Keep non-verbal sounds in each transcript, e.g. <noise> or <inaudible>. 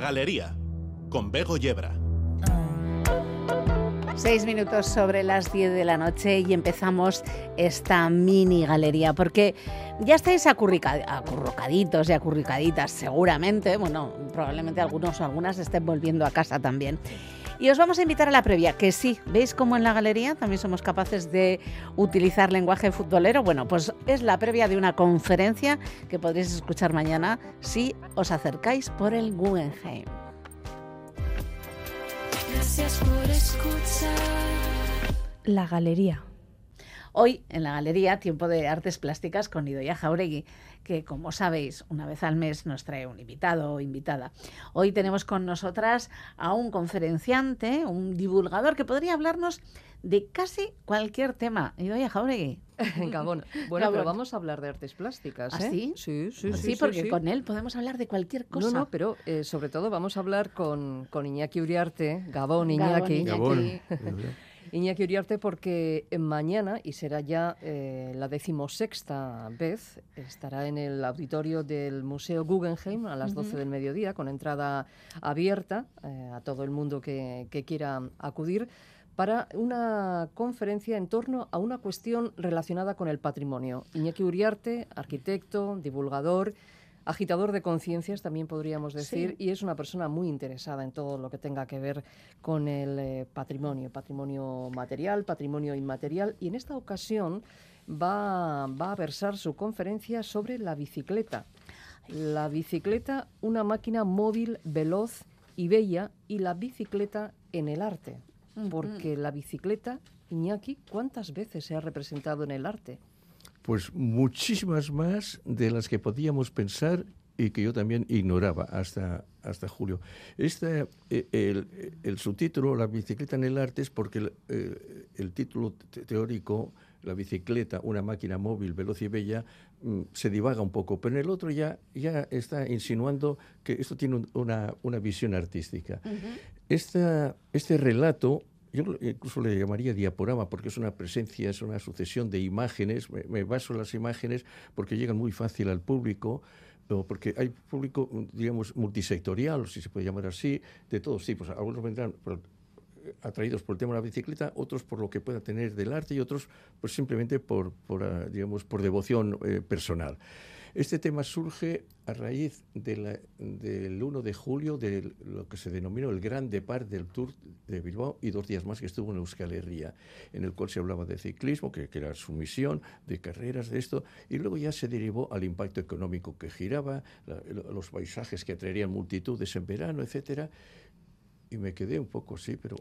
Galería, con Bego Yebra. Seis minutos sobre las diez de la noche y empezamos esta mini galería, porque ya estáis acurrucaditos y acurrucaditas, seguramente, bueno, probablemente algunos o algunas estén volviendo a casa también. Y os vamos a invitar a la previa, que sí, ¿veis cómo en la galería también somos capaces de utilizar lenguaje futbolero? Bueno, pues es la previa de una conferencia que podréis escuchar mañana si os acercáis por el Guggenheim. Gracias por escuchar. La galería. Hoy en la galería Tiempo de Artes Plásticas con Idoia Jauregui, que como sabéis, una vez al mes nos trae un invitado o invitada. Hoy tenemos con nosotras a un conferenciante, un divulgador que podría hablarnos de casi cualquier tema. Idoia Jauregui. Gabón. <laughs> Bueno, pero vamos a hablar de artes plásticas. ¿Ah, ¿eh? sí? Sí, sí, Sí, porque con él podemos hablar de cualquier cosa. No, no, pero eh, sobre todo vamos a hablar con, con Iñaki Uriarte, Gabón Gabón, Iñaki. Iñaki. Iñaki Uriarte porque mañana, y será ya eh, la decimosexta vez, estará en el auditorio del Museo Guggenheim a las 12 del mediodía, con entrada abierta eh, a todo el mundo que, que quiera acudir para una conferencia en torno a una cuestión relacionada con el patrimonio. Iñaki Uriarte, arquitecto, divulgador, agitador de conciencias, también podríamos decir, y es una persona muy interesada en todo lo que tenga que ver con el eh, patrimonio, patrimonio material, patrimonio inmaterial, y en esta ocasión va, va a versar su conferencia sobre la bicicleta. La bicicleta, una máquina móvil, veloz y bella, y la bicicleta en el arte. Porque la bicicleta, Iñaki, ¿cuántas veces se ha representado en el arte? Pues muchísimas más de las que podíamos pensar y que yo también ignoraba hasta, hasta julio. Este, el, el subtítulo, La bicicleta en el arte, es porque el, eh, el título te- teórico, La bicicleta, una máquina móvil, veloz y bella, mm, se divaga un poco, pero en el otro ya, ya está insinuando que esto tiene un- una, una visión artística. Esta- este relato, yo incluso le llamaría diaporama, porque es una presencia, es una sucesión de imágenes. Me, baso en las imágenes porque llegan muy fácil al público, porque hay público, digamos, multisectorial, si se puede llamar así, de todos tipos. Algunos vendrán por- atraídos por el tema de la bicicleta, otros por lo que pueda tener del arte y otros pues simplemente por, por, ah, digamos, por devoción eh, personal. Este tema surge a raíz de la- del 1 de julio de lo que se denominó el Gran Depart del Tour de Bilbao y dos días más que estuvo en Euskal Herria, en el cual se hablaba de ciclismo, que, que era su misión, de carreras, de esto, y luego ya se derivó al impacto económico que giraba, la- lo- los paisajes que atraerían multitudes en verano, etcétera, y me quedé un poco así, pero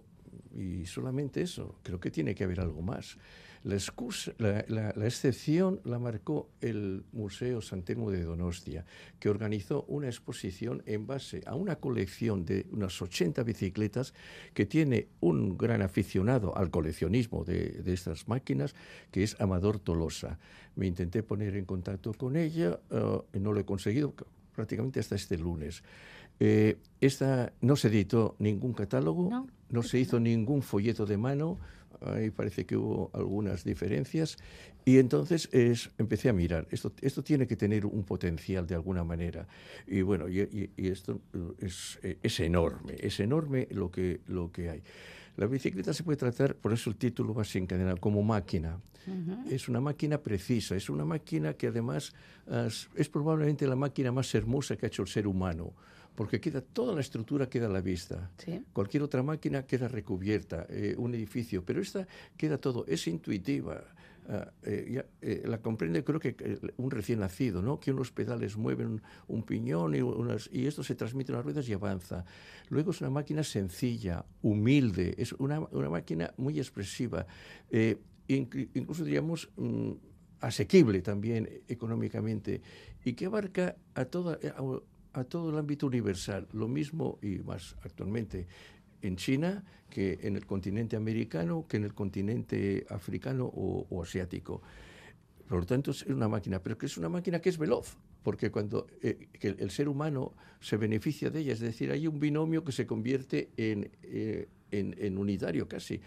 y solamente eso, creo que tiene que haber algo más. La, excusa, la, la- la excepción la marcó el Museo Santelmo de Donostia, que organizó una exposición en base a una colección de unas 80 bicicletas que tiene un gran aficionado al coleccionismo de, de estas máquinas, que es Amador Tolosa. Me intenté poner en contacto con ella, y no lo he conseguido prácticamente hasta este lunes. Eh, esta no se editó ningún catálogo, No, no se hizo ningún folleto de mano, ahí parece que hubo algunas diferencias, y entonces es, empecé a mirar, esto, esto tiene que tener un potencial de alguna manera, y bueno, y, y- y esto es, es enorme, es enorme lo que, lo que hay. La bicicleta se puede tratar, por eso el título va así encadenado, como máquina. Es una máquina precisa, es una máquina que además es probablemente la máquina más hermosa que ha hecho el ser humano, porque queda toda la estructura queda a la vista. Sí. Cualquier otra máquina queda recubierta, eh, un edificio, pero esta queda todo, es intuitiva. ah, eh, ya, eh, la comprende creo que eh, un recién nacido, ¿no? que unos pedales mueven un, un piñón y, unas, y esto se transmite a las ruedas y avanza. Luego es una máquina sencilla, humilde, es una, una máquina muy expresiva, eh, inclu- incluso diríamos mm, asequible también económicamente y que abarca a, toda, eh, a, a todo el ámbito universal, lo mismo y más actualmente en China que en el continente americano, que en el continente africano o, o asiático. Por lo tanto, es una máquina, pero que es una máquina que es veloz, porque cuando eh, que el ser humano se beneficia de ella, es decir, hay un binomio que se convierte en, eh, en, en unitario casi.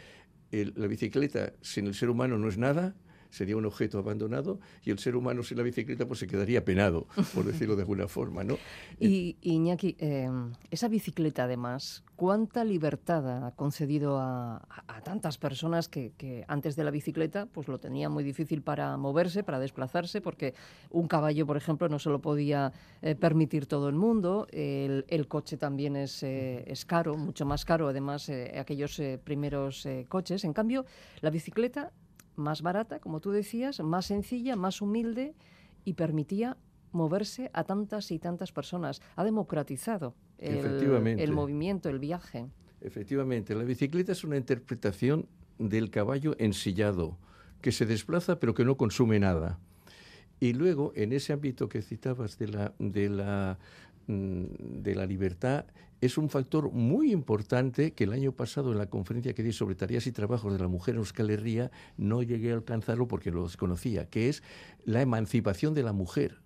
El- la bicicleta sin el ser humano no es nada, sería un objeto abandonado y el ser humano sin la bicicleta pues se quedaría penado, por decirlo de alguna forma, ¿no? <laughs> Y Iñaki, eh, esa bicicleta además, ¿cuánta libertad ha concedido a, tantas personas que, antes de la bicicleta pues lo tenían muy difícil para moverse, para desplazarse, porque un caballo, por ejemplo, no se lo podía eh, permitir todo el mundo, el, coche también es, eh, es caro, mucho más caro además eh, aquellos primeros coches. En cambio, la bicicleta más barata, como tú decías, más sencilla, más humilde y permitía moverse a tantas y tantas personas. Ha democratizado el, movimiento, el viaje. Efectivamente, la bicicleta es una interpretación del caballo ensillado, que se desplaza pero que no consume nada. Y luego, en ese ámbito que citabas de la, de la, mm, de la libertad, es un factor muy importante que el año pasado en la conferencia que di sobre tareas y trabajos de la mujer en Euskal Herria no llegué a alcanzarlo porque lo desconocía, que es la emancipación de la mujer.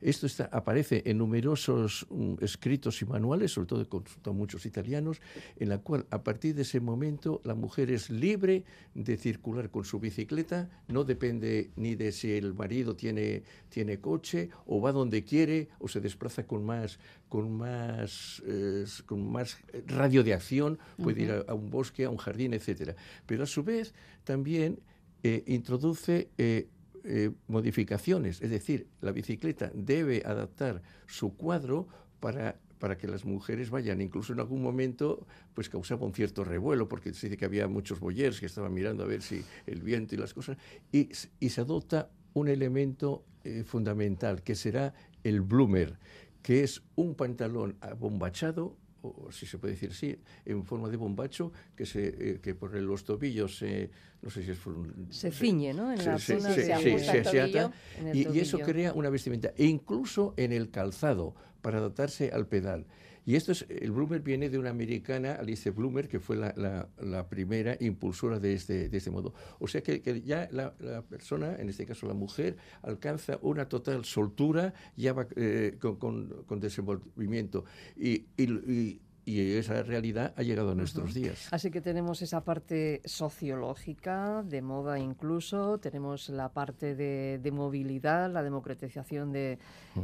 Esto está- aparece en numerosos mm, escritos y manuales, sobre todo con, con muchos italianos, en la cual a partir de ese momento la mujer es libre de circular con su bicicleta, no depende ni de si el marido tiene, tiene coche o va donde quiere o se desplaza con más, con más, eh, con más radio de acción, puede ir a, a un bosque, a un jardín, etcétera. Pero a su vez también eh, introduce eh, eh, modificaciones, es decir, la bicicleta debe adaptar su cuadro para para que las mujeres vayan. Incluso en algún momento pues causaba un cierto revuelo porque se dice que había muchos boyers que estaban mirando a ver si el viento y las cosas y, se adopta un elemento eh, fundamental que será el bloomer, que es un pantalón abombachado o si se puede decir así, en forma de bombacho, que, se, eh, que por los tobillos, eh, no sé si es... un- Se ciñe, ¿no? En se- la se- zona se- de- se ajusta el se ata, y, y eso crea una vestimenta, e incluso en el calzado, para adaptarse al pedal. Y esto es, el Bloomer viene de una americana, Alice Bloomer, que fue la, la- primera impulsora de este, de este modo. O sea que, ya la, la persona, en este caso la mujer, alcanza una total soltura, ya va eh, con, con- con desenvolvimiento. Y, y- y- y esa realidad ha llegado a nuestros días. Así que tenemos esa parte sociológica, de moda incluso, tenemos la parte de, de movilidad, la democratización de-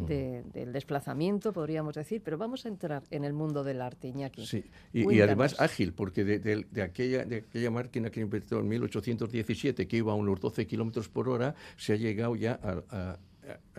de- del desplazamiento, podríamos decir, pero vamos a entrar en el mundo del arte, Iñaki. Sí, y, además ágil, porque de, aquella, de aquella máquina que inventó en 1817, que iba a unos 12 kilómetros por hora, se ha llegado ya a- a-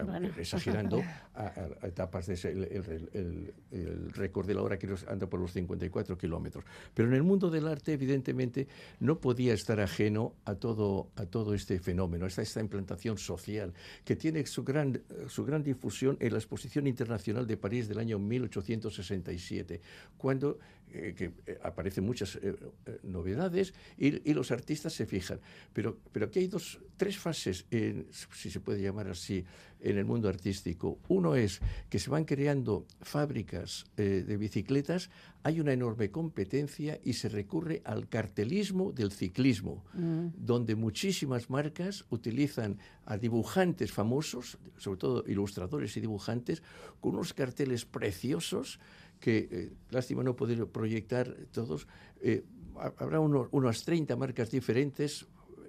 Bueno. exagerando, <laughs> a, etapas de ese- el, el- el- el récord de la hora que nos anda por los 54 kilómetros. Pero en el mundo del arte, evidentemente, no podía estar ajeno a todo, a todo este fenómeno, a esta, esta implantación social, que tiene su gran, su gran difusión en la Exposición Internacional de París del año 1867, cuando eh, que, eh, aparecen muchas eh, novedades y, y los artistas se fijan. Pero, pero aquí hay dos, tres fases, en- si se puede llamar así, en el mundo artístico. Uno es que se van creando fábricas eh, de bicicletas, hay una enorme competencia y se recurre al cartelismo del ciclismo, donde muchísimas marcas utilizan a dibujantes famosos, sobre todo ilustradores y dibujantes, con unos carteles preciosos que, eh, lástima no poder proyectar todos, eh, ha- habrá unas 30 marcas diferentes,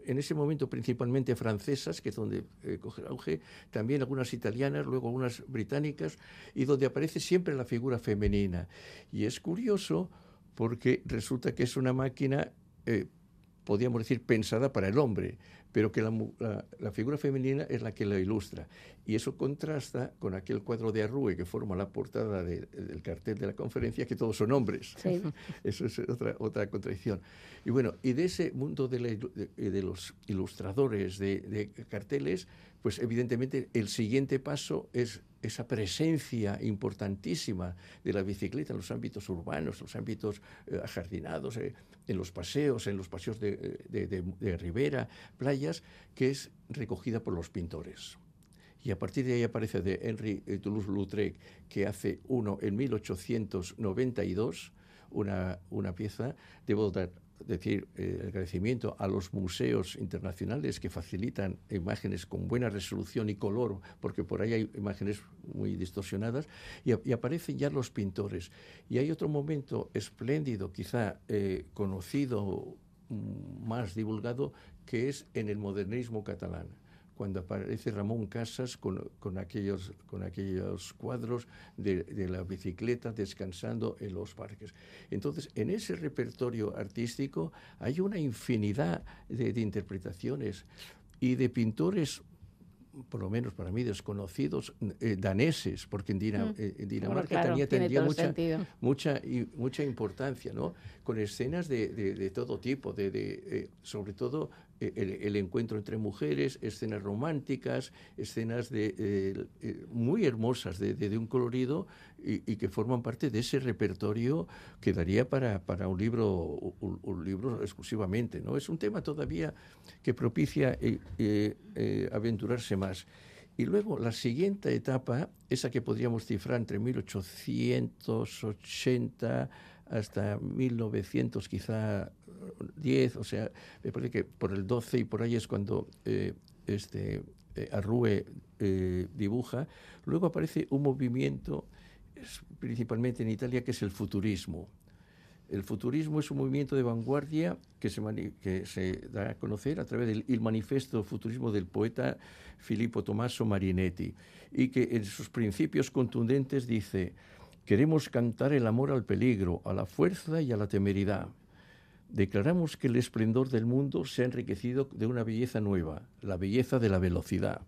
en ese momento principalmente francesas, que es donde eh, coge el auge, también algunas italianas, luego algunas británicas, y donde aparece siempre la figura femenina. Y es curioso porque resulta que es una máquina, eh, podríamos decir, pensada para el hombre, pero que la, mu- la- la figura femenina es la que la ilustra. Y eso contrasta con aquel cuadro de Arrue que forma la portada de- del cartel de la conferencia, que todos son hombres. Sí. <laughs> Eso es otra, otra contradicción. Y bueno, y de ese mundo de, la ilu- de- de los ilustradores de carteles, pues evidentemente el siguiente paso es esa presencia importantísima de la bicicleta en los ámbitos urbanos, los ámbitos eh, ajardinados, eh, en los paseos, en los paseos de, de- ribera, playas, que es recogida por los pintores. Y a partir de ahí aparece de Henry Toulouse-Lautrec, que hace uno en 1892, una, una pieza, debo dar, decir eh, el agradecimiento a los museos internacionales que facilitan imágenes con buena resolución y color, porque por ahí hay imágenes muy distorsionadas, y aparecen ya los pintores. Y hay otro momento espléndido, quizá eh, conocido mm, más divulgado, que es en el modernismo catalán cuando aparece Ramón Casas con, con aquellos, con aquellos cuadros de, de, la bicicleta descansando en los parques. Entonces, en ese repertorio artístico hay una infinidad de, de interpretaciones y de pintores por lo menos para mí, desconocidos eh, daneses, porque en, Dina, Mm. eh, en Dinamarca claro, tenía, tendría mucha, mucha, y- mucha importancia, ¿no? Con escenas de, de- de todo tipo, de, de, eh, sobre todo el, encuentro entre mujeres, escenas románticas, escenas eh, eh, muy hermosas, de, de- un colorido y, que forman parte de ese repertorio que daría para, para un, libro, un, libro exclusivamente, ¿no? Es un tema todavía que propicia eh, eh, aventurarse más. Y luego la siguiente etapa, esa que podríamos cifrar entre 1880 hasta 1900 quizá 10, o sea, me parece que por el 12 y por ahí es cuando eh, este, eh, Arrue eh, dibuja. Luego aparece un movimiento, principalmente en Italia, que es el futurismo. El futurismo es un movimiento de vanguardia que se, que se da a conocer a través del il manifesto futurismo del poeta Filippo Tommaso Marinetti y que en sus principios contundentes dice, queremos cantar el amor al peligro, a la fuerza y a la temeridad. Declaramos que el esplendor del mundo se ha enriquecido de una belleza nueva, la belleza de la velocidad.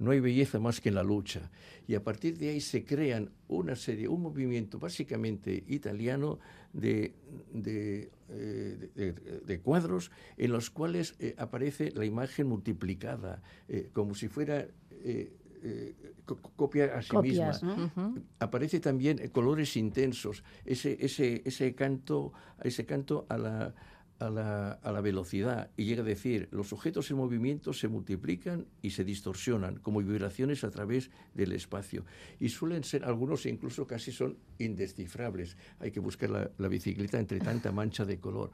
No hay belleza más que en la lucha. Y a partir de ahí se crean una serie, un movimiento básicamente italiano de, de, eh, de- de- cuadros en los cuales eh, aparece la imagen multiplicada, eh, como si fuera eh, co- copia a sí Copias, misma aparece también eh, colores intensos, ese, ese, ese canto, ese canto a la, a, la, a la velocidad. Y llega a decir, los objetos en movimiento se multiplican y se distorsionan como vibraciones a través del espacio. Y suelen ser, algunos incluso casi son indescifrables. Hay que buscar la, la bicicleta entre tanta mancha de color.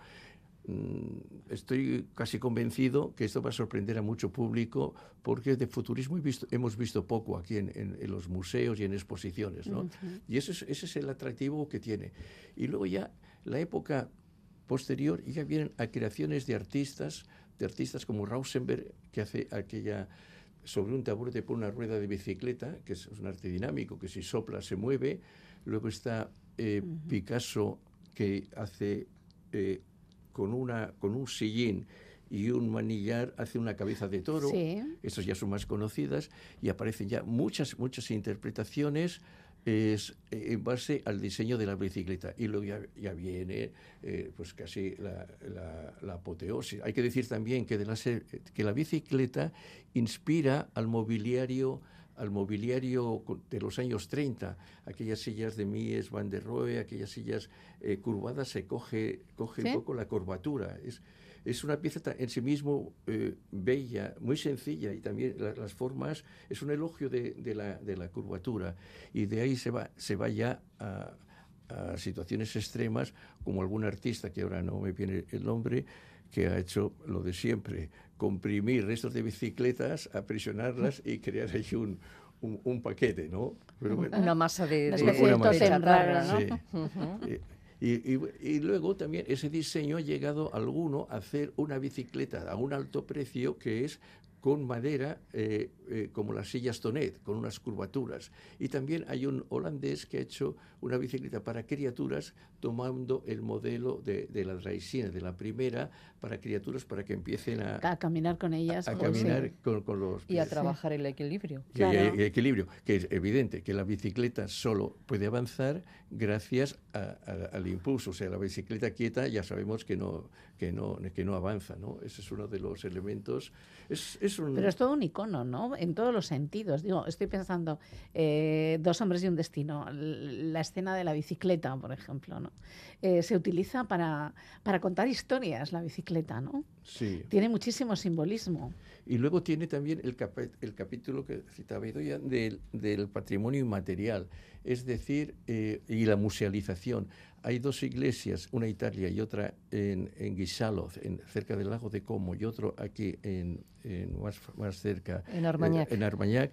Mm, Estoy casi convencido que esto va a sorprender a mucho público porque de futurismo he visto- hemos visto poco aquí en, en- en los museos y en exposiciones. ¿no? Y ese es, ese es el atractivo que tiene. Y luego ya la época posterior ya vienen a creaciones de artistas, de artistas como Rausenberg, que hace aquella sobre un taburete por una rueda de bicicleta, que es un arte dinámico, que si sopla se mueve. Luego está eh, Picasso, que hace eh, con, una, con un sillín y un manillar, hace una cabeza de toro. Sí. Estas ya son más conocidas y aparecen ya muchas, muchas interpretaciones es, eh, en base al diseño de la bicicleta. Y luego ya, ya viene eh, pues casi la, la- la apoteosis. Hay que decir también que, de la, que la bicicleta inspira al mobiliario al mobiliario de los años 30, aquellas sillas de Mies van der Rohe, aquellas sillas eh, curvadas, se coge, coge ¿Sí? un poco la curvatura. Es, es una pieza en sí mismo eh, bella, muy sencilla y también la- las formas, es un elogio de, de la, de la curvatura y de ahí se va, se va ya a, a situaciones extremas como algún artista que ahora no me viene el nombre que ha hecho lo de siempre, comprimir restos de bicicletas, aprisionarlas y crear ahí un, un, un paquete, ¿no? Pero bueno, Una masa de, de- de ¿no? Sí. Y, y- y luego también ese diseño ha llegado alguno a hacer una bicicleta a un alto precio que es con madera eh, eh, como las sillas Tonet, con unas curvaturas. Y también hay un holandés que ha hecho una bicicleta para criaturas tomando el modelo de, de la Draisina, de la primera, para criaturas para que empiecen a, A caminar con ellas. a sí. caminar con, con los Y a pies. trabajar el equilibrio. Hay- Claro. hay equilibrio, que es evidente que la bicicleta solo puede avanzar gracias a- a- al impulso. O sea, la bicicleta quieta ya sabemos que no, que no, que no avanza, ¿no? Ese es uno de los elementos. Es, es un, Pero es todo un icono, ¿no? En todos los sentidos. Digo, estoy pensando, eh, Dos hombres y un destino, la escena de la bicicleta, por ejemplo, ¿no? Eh, se utiliza para, para contar historias la bicicleta, ¿no? Sí. Tiene muchísimo simbolismo. Y luego tiene también el, capítulo que citaba Idoia del, del patrimonio inmaterial, es decir, eh, y la musealización. hay dos iglesias, una en Italia y otra en, en en, cerca del lago de Como, y otro aquí en, en más, más cerca, En Armañac. eh, en Armañac,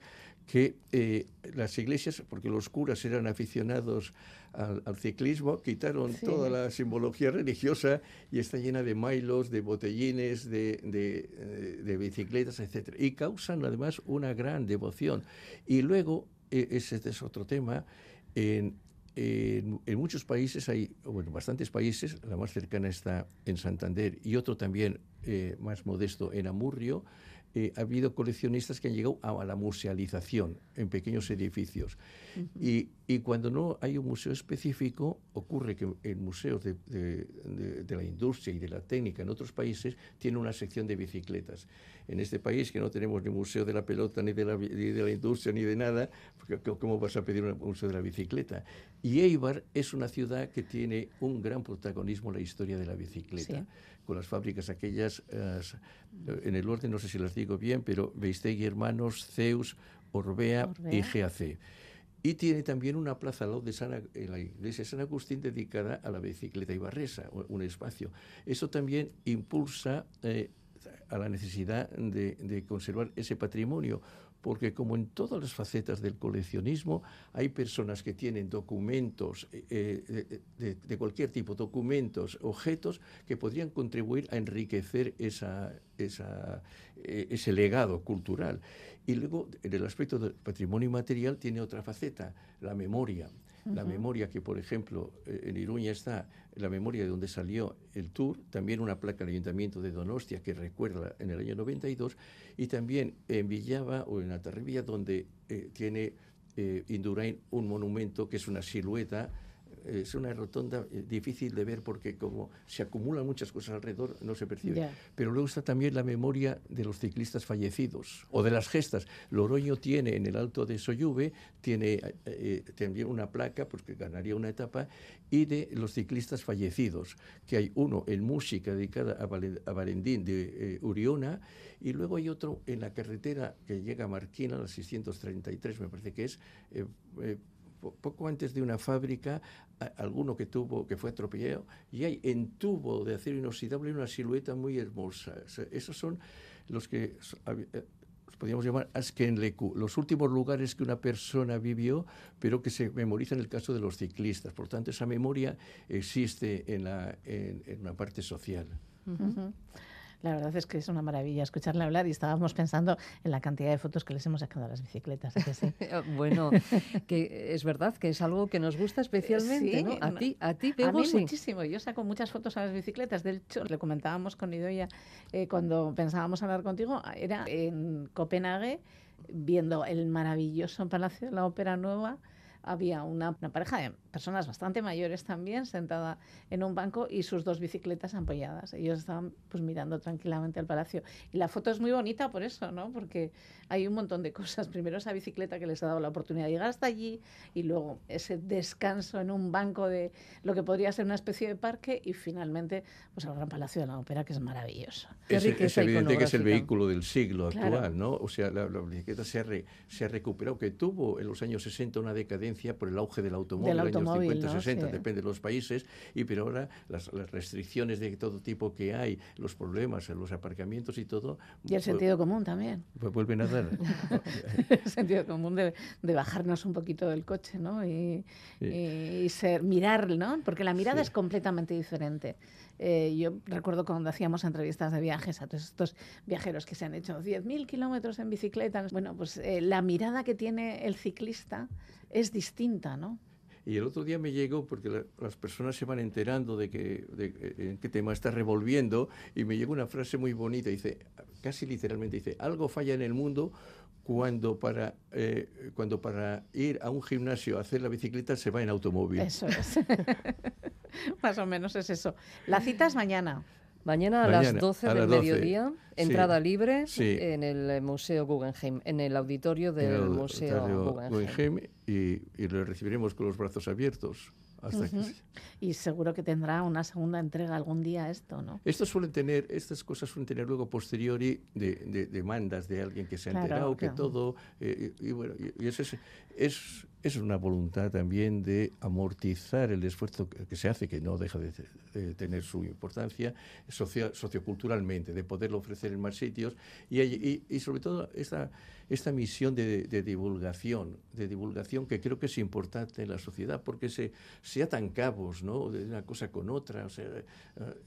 que eh, las iglesias, porque los curas eran aficionados al, al ciclismo, quitaron Sí. toda la simbología religiosa y está llena de mailos, de botellines, de, de, eh, de bicicletas, etc. Y causan además una gran devoción. Y luego, eh, ese es otro tema, en, en, en muchos países hay, bueno, bastantes países, la más cercana está en Santander y otro también eh, más modesto en Amurrio, eh, ha habido coleccionistas que han llegado a la musealización en pequeños edificios. y, y cuando no hay un museo específico, ocurre que en museos de, de- de- de la industria y de la técnica en otros países tiene una sección de bicicletas. En este país, que no tenemos ni museo de la pelota, ni de la, ni de la industria, ni de nada, porque c- ¿cómo vas a pedir un museo de la bicicleta? Y Eibar es una ciudad que tiene un gran protagonismo en la historia de la bicicleta Sí. Con las fábricas aquellas, eh, en el orden no sé si las digo bien, pero Beistegui Hermanos, Zeus, Orbea, y. GAC. Y tiene también una plaza al lado de San, en la iglesia de San Agustín dedicada a la bicicleta ibarresa, un espacio. Eso también impulsa eh, a la necesidad de, de conservar ese patrimonio, porque como en todas las facetas del coleccionismo, hay personas que tienen documentos eh, eh, de, de cualquier tipo, documentos, objetos que podrían contribuir a enriquecer esa, esa, eh, ese legado cultural. Y luego, en el aspecto del patrimonio material, tiene otra faceta, la memoria. La memoria que, por ejemplo, eh, en Iruña está la memoria de donde salió el tour, también una placa del Ayuntamiento de Donostia que recuerda en el año 92, y también en Villava o en Atarribia, donde eh, tiene eh, Indurain un monumento que es una silueta, es una rotonda eh, difícil de ver porque como se acumulan muchas cosas alrededor no se percibe. Ya. Pero luego está también la memoria de los ciclistas fallecidos o de las gestas. Loroño tiene en el Alto de Soyuve, tiene eh, eh, también una placa, porque ganaría una etapa, y de los ciclistas fallecidos, que hay uno en música dedicada a, Valen- a Valendín de eh, Uriona, y luego hay otro en la carretera que llega a Marquina, la 633 me parece que es, eh, eh, poco antes de una fábrica, a- alguno que tuvo, que fue atropellado, y hay en tubo de acero inoxidable una silueta muy hermosa. O sea, esos son los que eh, los podríamos llamar Askenleku, los últimos lugares que una persona vivió, pero que se memoriza en el caso de los ciclistas. Por tanto, esa memoria existe en, la, en, en una parte social. La verdad es que es una maravilla escucharle hablar y estábamos pensando en la cantidad de fotos que les hemos sacado a las bicicletas. ¿a que sí? <laughs> Bueno, que es verdad que es algo que nos gusta especialmente, Sí, ¿no? A ti, a ti, A Bego, mí sí. muchísimo. Yo saco muchas fotos a las bicicletas. De hecho, le comentábamos con Idoia eh, cuando pensábamos hablar contigo, era en Copenhague, viendo el maravilloso Palacio de la Ópera Nueva. Había una, una pareja de personas bastante mayores también sentada en un banco y sus dos bicicletas apoyadas. Ellos estaban pues mirando tranquilamente al palacio. Y la foto es muy bonita por eso, ¿no? Porque hay un montón de cosas. Primero esa bicicleta que les ha dado la oportunidad de llegar hasta allí y luego ese descanso en un banco de lo que podría ser una especie de parque y finalmente pues el Gran Palacio de la Ópera que es maravilloso. Es, evidente que es el vehículo del siglo Claro. actual, ¿no? O sea, la, la bicicleta se ha, re- se ha recuperado, que tuvo en los años 60 una decadencia por el auge del automóvil, Del automóvil, 50, ¿no? 60, Sí. depende de los países, y pero ahora las, las restricciones de todo tipo que hay, los problemas en los aparcamientos y todo, Y el vu- sentido común también. vu- vuelven a dar. <laughs> el sentido común de, de bajarnos un poquito del coche, ¿no? Y, Sí. y ser, mirar, ¿no? Porque la mirada Sí. es completamente diferente. Eh, yo recuerdo cuando hacíamos entrevistas de viajes a todos estos viajeros que se han hecho 10.000 kilómetros en bicicleta. Bueno, pues eh, la mirada que tiene el ciclista es distinta, ¿no? Y el otro día me llegó, porque la- las personas se van enterando de, que, de eh, qué tema está revolviendo, y me llegó una frase muy bonita, dice, casi literalmente, dice, algo falla en el mundo cuando para, eh, cuando para ir a un gimnasio a hacer la bicicleta se va en automóvil. Eso es. <laughs> Más o menos es eso. La cita es mañana. Mañana a Mañana, las 12 a del las 12. mediodía, Sí. entrada libre Sí. en el eh, Museo Guggenheim, en el auditorio del el Museo Auditorio Guggenheim. Guggenheim, y, y le recibiremos con los brazos abiertos Hasta que- Ujú. Y seguro que tendrá una segunda entrega algún día esto, ¿no? Estos suelen tener, estas cosas suelen tener luego posteriori de, de- demandas de alguien que se ha Claro, enterado, que claro. todo, eh, y, y bueno, y, y eso es, es, es una voluntad también de amortizar el esfuerzo que, se hace, que no deja de, de tener su importancia socio- socioculturalmente, de poderlo ofrecer en más sitios, y, y- y sobre todo esta, esta misión de, de divulgación, de divulgación que creo que es importante en la sociedad, porque se, se atan cabos, ¿no? De una cosa con otra, o sea, eh,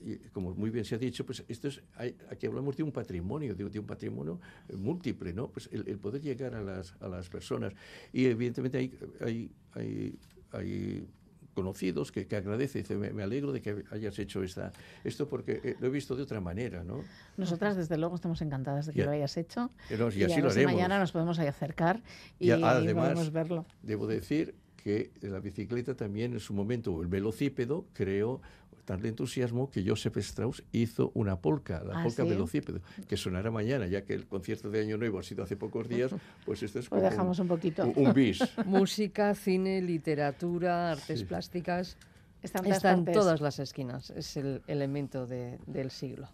y como muy bien se ha dicho, pues esto es, hay- aquí hablamos de un patrimonio, de, de un patrimonio eh, múltiple, ¿no? Pues el, el poder llegar a las, a las personas. Y evidentemente hay, hay, hay, hay conocidos que, que agradece, dice, me, me alegro de que hayas hecho esta, esto porque eh, lo he visto de otra manera, ¿no? Nosotras, desde luego, estamos encantadas de que Ya. lo hayas hecho. Y y así lo haremos. mañana nos podemos ahí acercar y, Y además- podemos verlo. Debo decir que la bicicleta también en su momento, el velocípedo, creó tal entusiasmo que Joseph Strauss hizo una polca, la ¿Ah, polca sí? velocípedo, que sonará mañana, ya que el concierto de Año Nuevo ha sido hace pocos días, <laughs> pues esto es Pues como dejamos un poquito. un, un bis. <laughs> Música, cine, literatura, artes Sí. plásticas. Está en todas las esquinas. Es el elemento de- del siglo.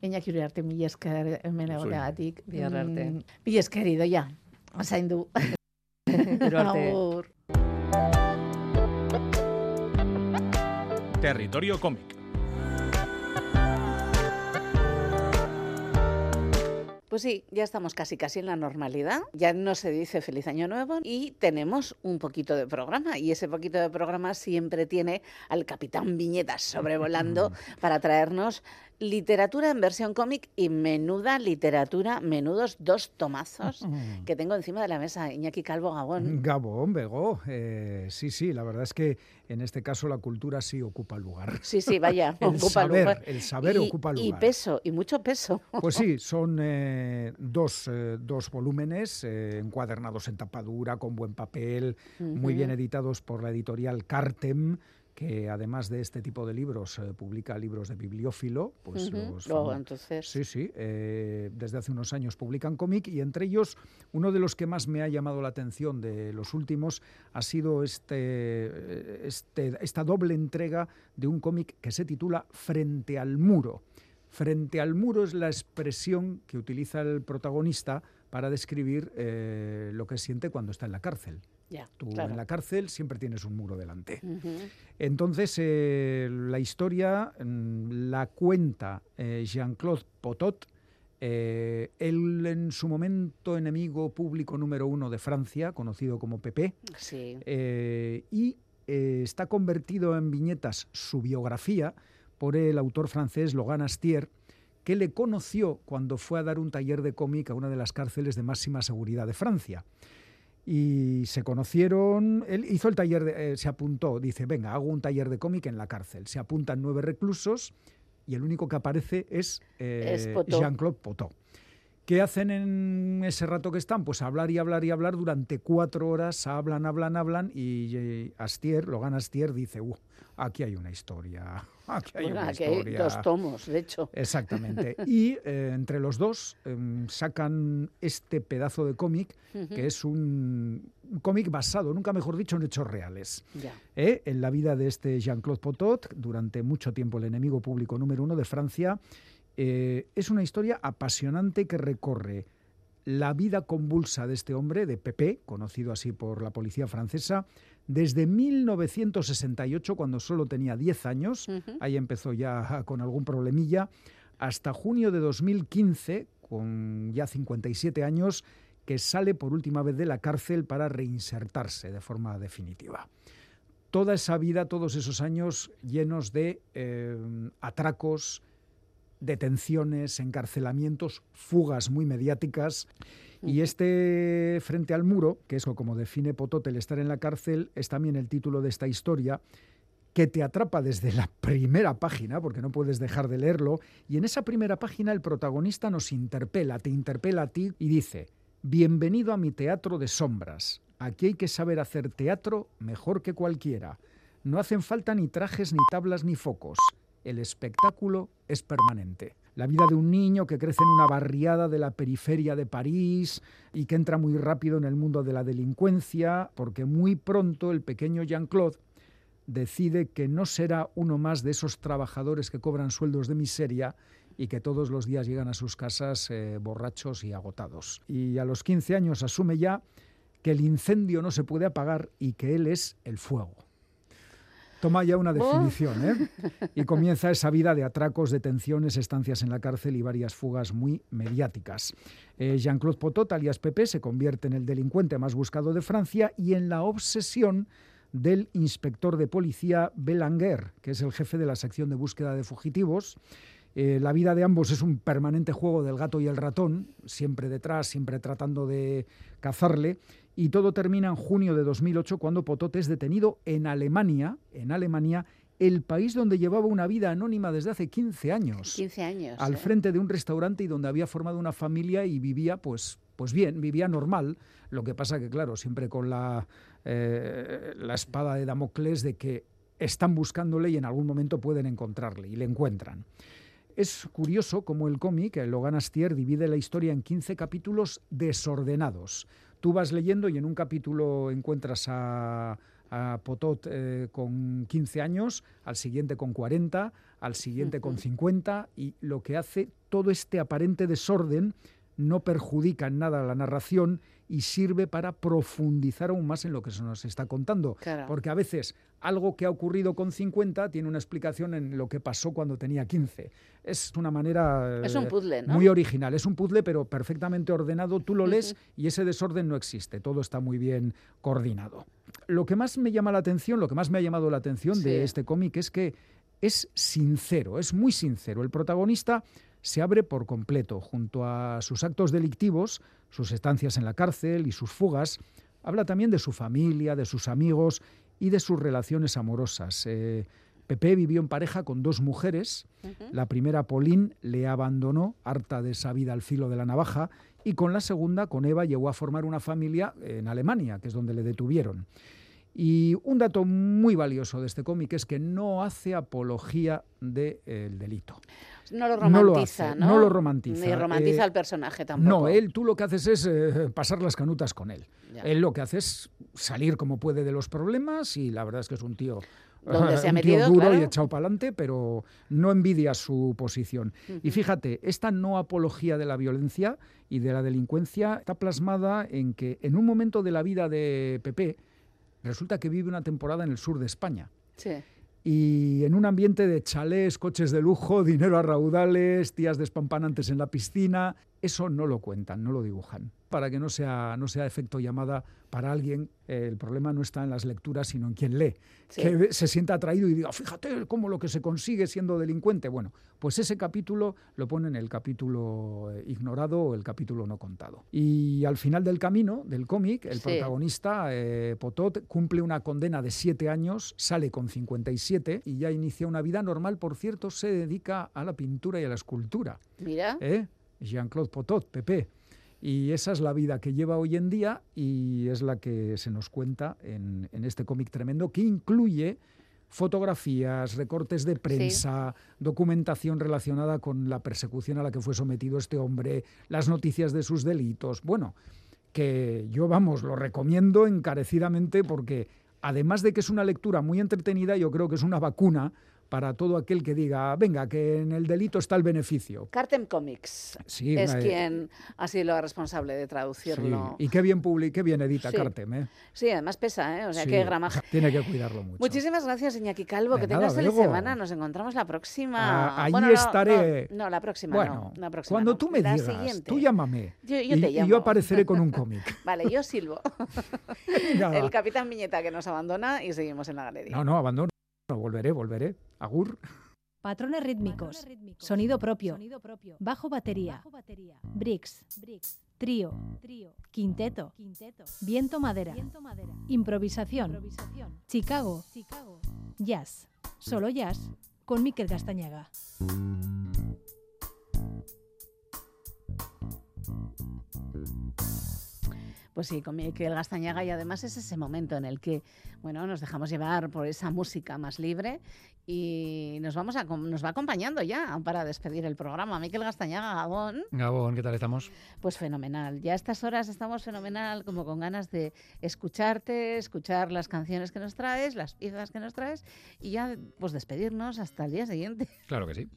Iñaki Uriarte, mila esker hemen egoteagatik. Bihar arte. Mm, Mila esker idoia. Zaindu. Gero <laughs> arte. Territorio cómic. Pues sí, ya estamos casi casi en la normalidad. Ya no se dice feliz año nuevo y tenemos un poquito de programa. Y ese poquito de programa siempre tiene al capitán Viñetas sobrevolando <laughs> para traernos literatura en versión cómic y menuda literatura, menudos dos tomazos que tengo encima de la mesa. Iñaki Calvo Gabón. Gabón, Bego. eh, sí, sí, la verdad es que en este caso la cultura sí ocupa lugar. Sí, sí, vaya, <laughs> El ocupa saber, lugar. el saber Y- ocupa Y lugar. peso, y mucho peso. Pues sí, <laughs> son eh, dos, eh, dos volúmenes encuadernados en tapadura, con buen papel, muy bien editados por la editorial Cartem, que además de este tipo de libros eh, publica libros de bibliófilo. Pues Ujú. los Luego, entonces, Sí, sí. eh, desde hace unos años publican cómic y entre ellos uno de los que más me ha llamado la atención de los últimos ha sido este, eh, este- esta doble entrega de un cómic que se titula Frente al muro. Frente al muro es la expresión que utiliza el protagonista para describir eh, lo que siente cuando está en la cárcel. Tú claro. en la cárcel siempre tienes un muro delante. Entonces, eh, la historia mm, la cuenta eh, Jean-Claude Potot, eh, él en su momento enemigo público número uno de Francia, conocido como Pepe, Sí. eh, y eh, está convertido en viñetas su biografía por el autor francés Logan Astier, que le conoció cuando fue a dar un taller de cómic a una de las cárceles de máxima seguridad de Francia. Y se conocieron, él hizo el taller, de- eh, se apuntó, dice, venga, hago un taller de cómic en la cárcel. Se apuntan nueve reclusos y el único que aparece es, eh, Es. Jean-Claude Potot. ¿Qué hacen en ese rato que están? Pues hablar y hablar y hablar durante cuatro horas, hablan, hablan, hablan y eh, Astier, Logan Astier dice, "Uh, aquí hay una historia, <laughs> aquí hay Bueno, una aquí hay historia. dos tomos, de hecho. Exactamente. <laughs> Y eh, entre los dos em, sacan este pedazo de cómic, que es un, un cómic basado, nunca mejor dicho, en hechos reales. ¿eh? En la vida de este Jean-Claude Potot, durante mucho tiempo el enemigo público número uno de Francia. Eh, es una historia apasionante que recorre la vida convulsa de este hombre, de Pepe, conocido así por la policía francesa, desde 1968, cuando solo tenía 10 años, ahí empezó ya con algún problemilla, hasta junio de 2015, con ya 57 años, que sale por última vez de la cárcel para reinsertarse de forma definitiva. Toda esa vida, todos esos años llenos de eh, atracos, detenciones, encarcelamientos, fugas muy mediáticas. Y este frente al muro, que es como define Potot el estar en la cárcel, es también el título de esta historia, que te atrapa desde la primera página, porque no puedes dejar de leerlo, y en esa primera página el protagonista nos interpela, te interpela a ti y dice, bienvenido a mi teatro de sombras, aquí hay que saber hacer teatro mejor que cualquiera, no hacen falta ni trajes, ni tablas, ni focos, el espectáculo es permanente. La vida de un niño que crece en una barriada de la periferia de París y que entra muy rápido en el mundo de la delincuencia, porque muy pronto el pequeño Jean-Claude decide que no será uno más de esos trabajadores que cobran sueldos de miseria y que todos los días llegan a sus casas eh, borrachos y agotados. Y a los 15 años asume ya que el incendio no se puede apagar y que él es el fuego. Toma ya una definición, ¿eh? <laughs> Y comienza esa vida de atracos, detenciones, estancias en la cárcel y varias fugas muy mediáticas. Eh, Jean-Claude Potot, alias Pepe, se convierte en el delincuente más buscado de Francia y en la obsesión del inspector de policía Belanguer, que es el jefe de la sección de búsqueda de fugitivos. Eh, la vida de ambos es un permanente juego del gato y el ratón, siempre detrás, siempre tratando de cazarle. Y todo termina en junio de 2008 cuando Potot es detenido en Alemania, en Alemania, el país donde llevaba una vida anónima desde hace 15 años. 15 años. Al ¿eh? frente de un restaurante y donde había formado una familia y vivía, pues, pues bien, vivía normal. Lo que pasa que, claro, siempre con la, eh, la espada de Damocles de que están buscándole y en algún momento pueden encontrarle y le encuentran. Es curioso cómo el cómic, el Logan Astier, divide la historia en 15 capítulos desordenados. Tú vas leyendo y en un capítulo encuentras a, a Potot eh, con 15 años, al siguiente con 40, al siguiente con 50, y lo que hace todo este aparente desorden no perjudica en nada la narración y sirve para profundizar aún más en lo que se nos está contando. Claro. Porque a veces algo que ha ocurrido con 50 tiene una explicación en lo que pasó cuando tenía 15. Es una manera Es un eh, puzzle, ¿no? muy original. Es un puzzle, pero perfectamente ordenado. Tú lo lees y ese desorden no existe. Todo está muy bien coordinado. Lo que más me llama la atención, lo que más me ha llamado la atención Sí. de este cómic es que es sincero, es muy sincero. El protagonista se abre por completo junto a sus actos delictivos, sus estancias en la cárcel y sus fugas. Habla también de su familia, de sus amigos y de sus relaciones amorosas. Eh, Pepe vivió en pareja con dos mujeres. La primera, Pauline, le abandonó, harta de esa vida al filo de la navaja, y con la segunda, con Eva, llegó a formar una familia en Alemania, que es donde le detuvieron. Y un dato muy valioso de este cómic es que no hace apología del delito. No lo No lo romantiza, hace, ¿no? no lo romantiza. Ni romantiza Eh, al personaje tampoco. No, él tú lo que haces es eh, pasar las canutas con él. Ya. Él lo que hace es salir como puede de los problemas y la verdad es que es un tío, Donde <laughs> se ha un tío metido, duro claro. y echado para adelante, pero no envidia su posición. Y fíjate, esta no apología de la violencia y de la delincuencia está plasmada en que en un momento de la vida de Pepe resulta que vive una temporada en el sur de España Sí. y en un ambiente de chalés, coches de lujo, <laughs> dinero a raudales, tías despampanantes en la piscina, eso no lo cuentan, no lo dibujan. Para que no sea, no sea efecto llamada para alguien, eh, el problema no está en las lecturas, sino en quien lee. Sí. Que se sienta atraído y diga, fíjate cómo lo que se consigue siendo delincuente. Bueno, pues ese capítulo lo pone en el capítulo eh, ignorado o el capítulo no contado. Y al final del camino, del cómic, el Sí. protagonista, eh, Potot, cumple una condena de siete años, sale con 57 y ya inicia una vida normal. Por cierto, se dedica a la pintura y a la escultura. Mira. ¿eh? Jean-Claude Potot, Pepe. Y esa es la vida que lleva hoy en día y es la que se nos cuenta en, en este cómic tremendo que incluye fotografías, recortes de prensa, documentación relacionada con la persecución a la que fue sometido este hombre, las noticias de sus delitos. Bueno, que yo, vamos, lo recomiendo encarecidamente porque además de que es una lectura muy entretenida, yo creo que es una vacuna para todo aquel que diga, venga, que en el delito está el beneficio. Cartem Comics Sí, es una- quien ha sido la responsable de Sí, traducirlo. Y qué bien publica, qué bien edita Sí. Cartem, ¿eh? Sí, además pesa, ¿eh? O sea, Sí, qué gramaje. <laughs> Tiene que cuidarlo mucho. Muchísimas gracias, Iñaki Calvo. De que tengas feliz semana. Nos encontramos la próxima. Ah, Bueno, no, estaré. No, no, la próxima Bueno, no. La próxima cuando no. tú me La digas, siguiente. tú llámame. Yo- yo y, te y llamo. yo apareceré con un cómic. <laughs> Vale, yo silbo. <laughs> El capitán Viñeta que nos abandona y seguimos en la galería. No, no, abandono. No, volveré, volveré. Agur. Patrones rítmicos. Sonido propio. Bajo batería. Bricks. Trío. Quinteto. Viento madera. Improvisación. Chicago. Jazz. Solo jazz con Miquel Castañaga. Pues sí, con Miquel Gastañaga y además es ese momento en el que, bueno, nos dejamos llevar por esa música más libre y nos vamos a, nos va acompañando ya para despedir el programa. Miquel Gastañaga, Gabón. Gabón, ¿qué tal estamos? Pues fenomenal. Ya a estas horas estamos fenomenal, como con ganas de escucharte, escuchar las canciones que nos traes, las piezas que nos traes y ya pues despedirnos hasta el día siguiente. Claro que sí.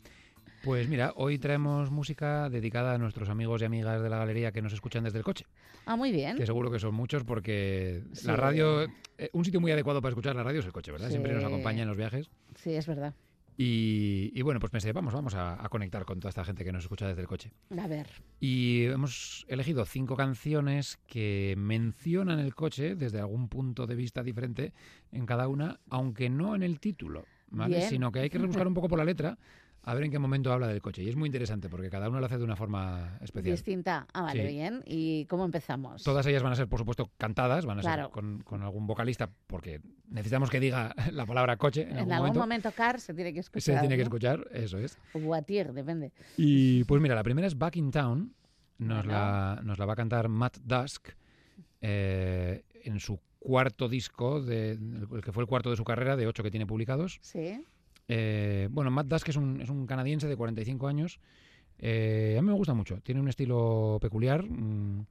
Pues mira, hoy traemos música dedicada a nuestros amigos y amigas de la galería que nos escuchan desde el coche. Ah, muy bien. Que seguro que son muchos porque Sí. la radio, eh, un sitio muy adecuado para escuchar la radio es el coche, ¿verdad? Siempre nos acompaña en los viajes. Sí, es verdad. Y, y bueno, pues pensé, vamos, vamos a, a conectar con toda esta gente que nos escucha desde el coche. A ver. Y hemos elegido cinco canciones que mencionan el coche desde algún punto de vista diferente en cada una, aunque no en el título, ¿vale? Bien. Sino que hay que rebuscar un poco por la letra a ver en qué momento habla del coche. Y es muy interesante porque cada uno lo hace de una forma especial. Distinta. Ah, vale, Sí. bien. ¿Y cómo empezamos? Todas ellas van a ser, por supuesto, cantadas, van a Claro. ser con, con algún vocalista, porque necesitamos que diga <laughs> la palabra coche en, en algún, algún momento. momento Car se tiene que escuchar. Se tiene que escuchar, eso es. O Voiture, depende. Y pues mira, la primera es Back in Town. Nos, Bueno. la, nos la va a cantar Matt Dusk eh, en su cuarto disco, de, el que fue el cuarto de su carrera, de ocho que tiene publicados. Sí. Eh, bueno, Matt Dusk es un, es un canadiense de 45 años. Eh, a mí me gusta mucho. Tiene un estilo peculiar. mm,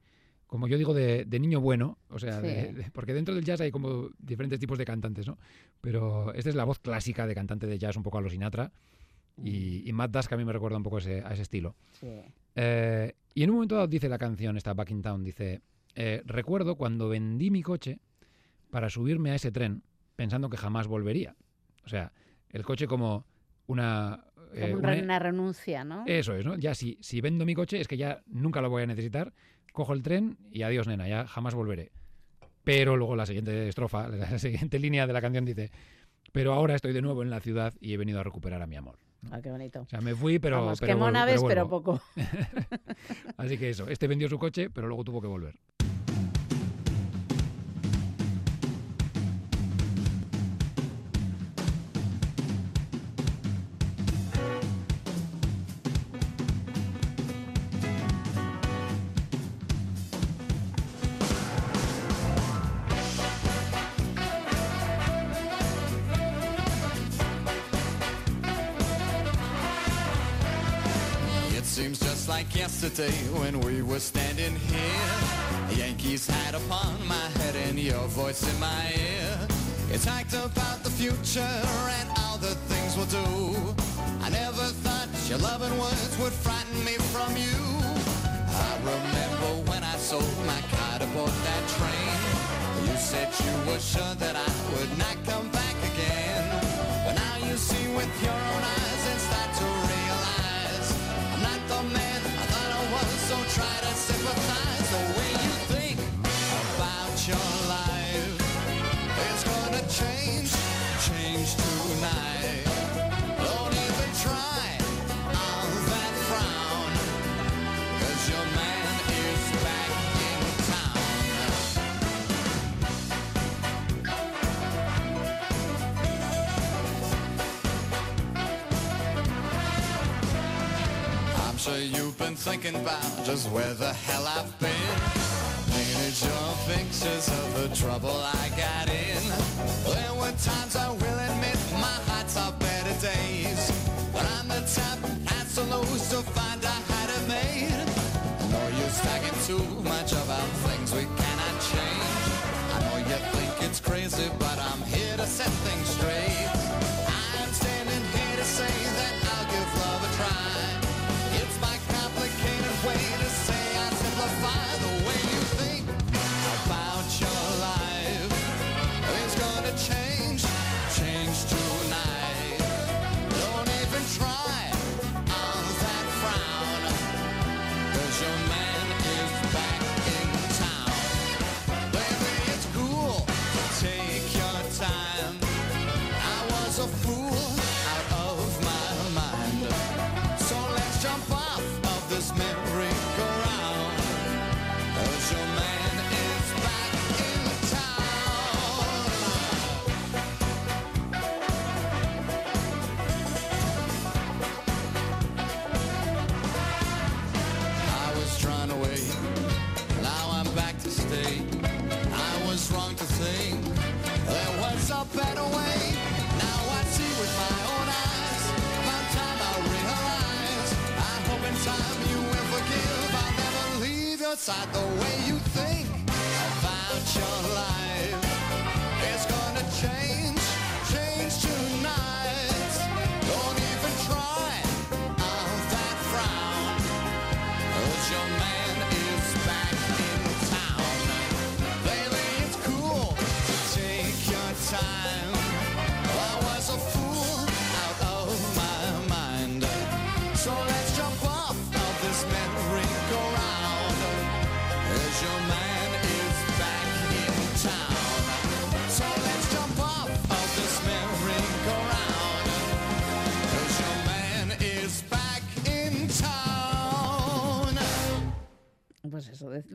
como yo digo, de, de niño bueno, o sea, de- Sí. de- porque dentro del jazz hay como diferentes tipos de cantantes, ¿no? Pero esta es la voz clásica de cantante de jazz, un poco a los Sinatra, y, y Matt Dusk a mí me recuerda un poco ese- a ese estilo. Sí. Eh, y en un momento dado dice la canción, esta Back in Town, dice, eh, recuerdo cuando vendí mi coche para subirme a ese tren pensando que jamás volvería. O sea, el coche como una... eh, Como un una- re- una renuncia, ¿no? eso es, ¿no? Ya si, si vendo mi coche es que ya nunca lo voy a necesitar, cojo el tren y adiós, nena, ya jamás volveré. Pero luego la siguiente estrofa, <laughs> la siguiente línea de la canción dice, pero ahora estoy de nuevo en la ciudad y he venido a recuperar a mi amor. Ah, qué bonito. O sea, me fui, pero... Vamos, pero quemó naves, pero poco. <laughs> Así que eso, este vendió su coche, pero luego tuvo que volver. Yesterday when we were standing here. Yankees hat upon my head and your voice in my ear. You talked about the future and all the things we'll do. I never thought your loving words would frighten me from you. I remember when I sold my car to board that train. You said you were sure that I would not come been thinking about just where the hell I've been. Your pictures of the trouble I got in. There were times I will admit my heart's are better days. But I'm the type has to lose to find I had it made. No use talking too much about things we cannot change. I know you think it's crazy, but I'm here to set things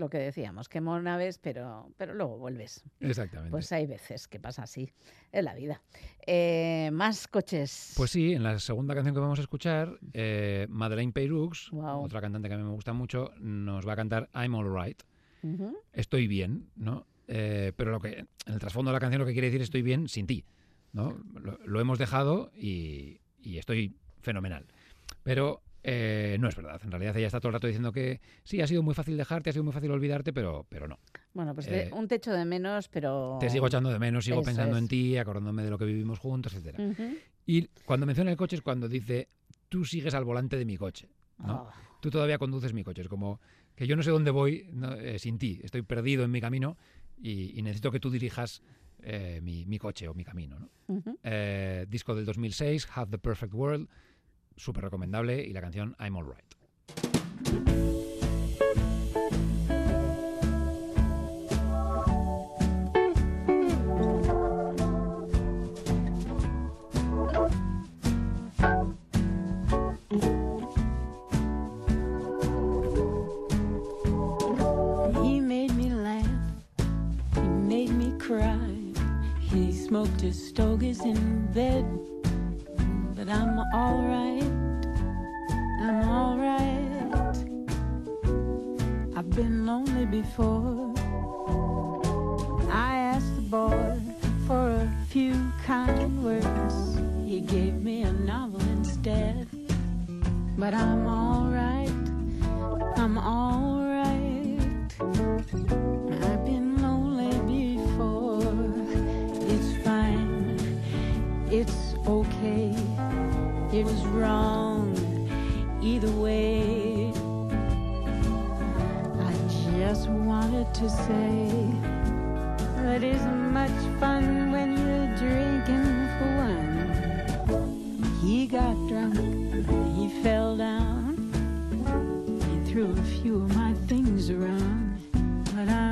lo que decíamos, que una vez, pero, pero luego vuelves. Exactamente. Pues hay veces que pasa así, en la vida. Eh, más coches. Pues sí, en la segunda canción que vamos a escuchar, eh, Madeleine Peyrux, otra cantante que a mí me gusta mucho, nos va a cantar I'm Alright. Estoy bien, ¿no? Eh, pero lo que en el trasfondo de la canción lo que quiere decir estoy bien sin ti, ¿no? Lo, lo hemos dejado y, y estoy fenomenal. Pero eh, no es verdad. En realidad ella está todo el rato diciendo que sí, ha sido muy fácil dejarte, ha sido muy fácil olvidarte, pero, pero no. Bueno, pues eh, un techo de menos, pero... Te sigo echando de menos, sigo Eso pensando es. en ti, acordándome de lo que vivimos juntos, etcétera. Ujú. Y cuando menciona el coche es cuando dice, tú sigues al volante de mi coche. ¿no? Ah. Tú todavía conduces mi coche. Es como que yo no sé dónde voy ¿no? Eh, sin ti. Estoy perdido en mi camino y, y necesito que tú dirijas mi, mi coche o mi camino. ¿no? Disco del 2006, Have the Perfect World. Súper recomendable. Y la canción I'm Alright. Smoked his stogies in bed. I'm alright. I'm alright. I've been lonely before. I asked the boy for a few kind words. He gave me a novel instead. But I'm alright. I'm alright. I've been lonely before. It's fine. It's okay. It was wrong either way. I just wanted to say it isn't much fun when you're drinking for one. He got drunk. He fell down. He threw a few of my things around, but I'm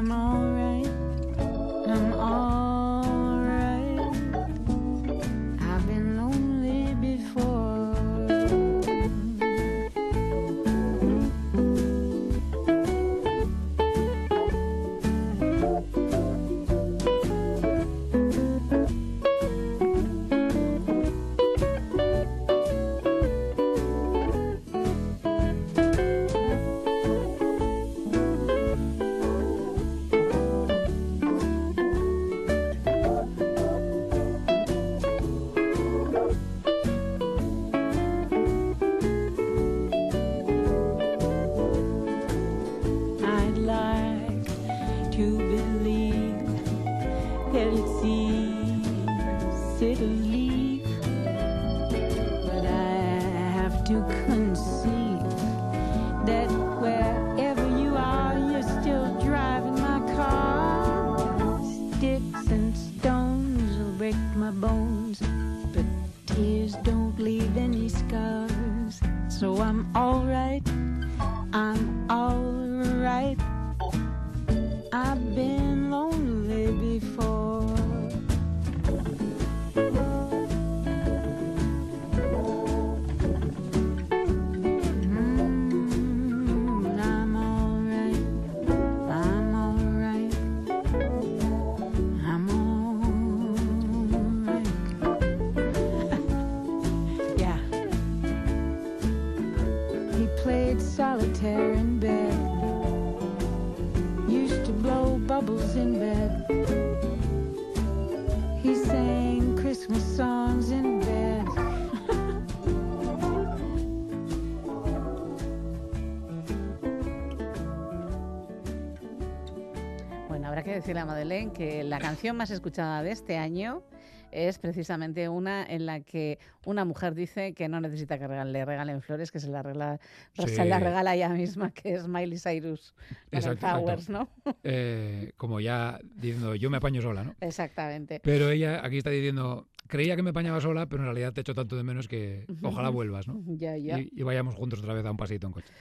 que decirle a Madeleine que la canción más escuchada de este año es precisamente una en la que una mujer dice que no necesita que le regalen flores, que se la regala, Sí. se la regala ella misma, que es Miley Cyrus Exacto. Flowers, ¿no? Eh, como ya diciendo, yo me apaño sola, ¿no? Exactamente. Pero ella aquí está diciendo, creía que me apañaba sola, pero en realidad te echo tanto de menos que ojalá vuelvas, ¿no? <laughs> Ya, ya. Y, y vayamos juntos otra vez a un pasito en coche.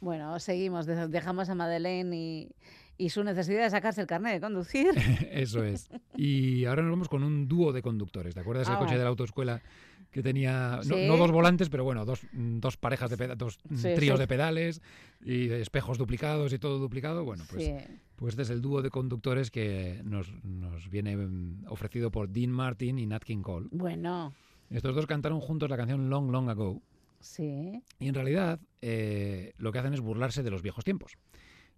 Bueno, seguimos. de- Dejamos a Madeleine y, y su necesidad de sacarse el carnet de conducir. <laughs> Eso es. Y ahora nos vamos con un dúo de conductores. ¿Te acuerdas el Ah. coche de la autoescuela que tenía, no, Sí. no dos volantes, pero bueno, dos, mm, dos parejas de peda- dos mm, Sí, tríos sí. de pedales y espejos duplicados y todo duplicado? Bueno, pues, pues este es el dúo de conductores que nos, nos viene mm, ofrecido por Dean Martin y Nat King Cole. Bueno, Estos dos cantaron juntos la canción Long, Long Ago. sí. Y en realidad eh, lo que hacen es burlarse de los viejos tiempos.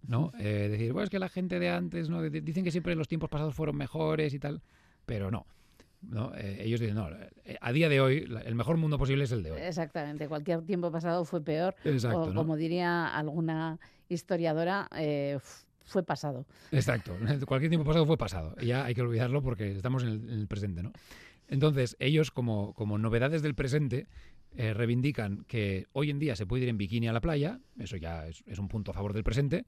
¿No? Eh, decir, bueno, es que la gente de antes ¿no? Dicen que siempre los tiempos pasados fueron mejores y tal, pero no. ¿no? Eh, ellos dicen, no, eh, a día de hoy la- el mejor mundo posible es el de hoy. Exactamente. Cualquier tiempo pasado fue peor. Exacto, o ¿no? como diría alguna historiadora, eh, fue pasado. Exacto. <laughs> Cualquier tiempo pasado fue pasado. Y ya hay que olvidarlo porque estamos en el, en el presente, ¿no? Entonces, ellos, como, como novedades del presente, eh, reivindican que hoy en día se puede ir en bikini a la playa, eso ya es, es un punto a favor del presente.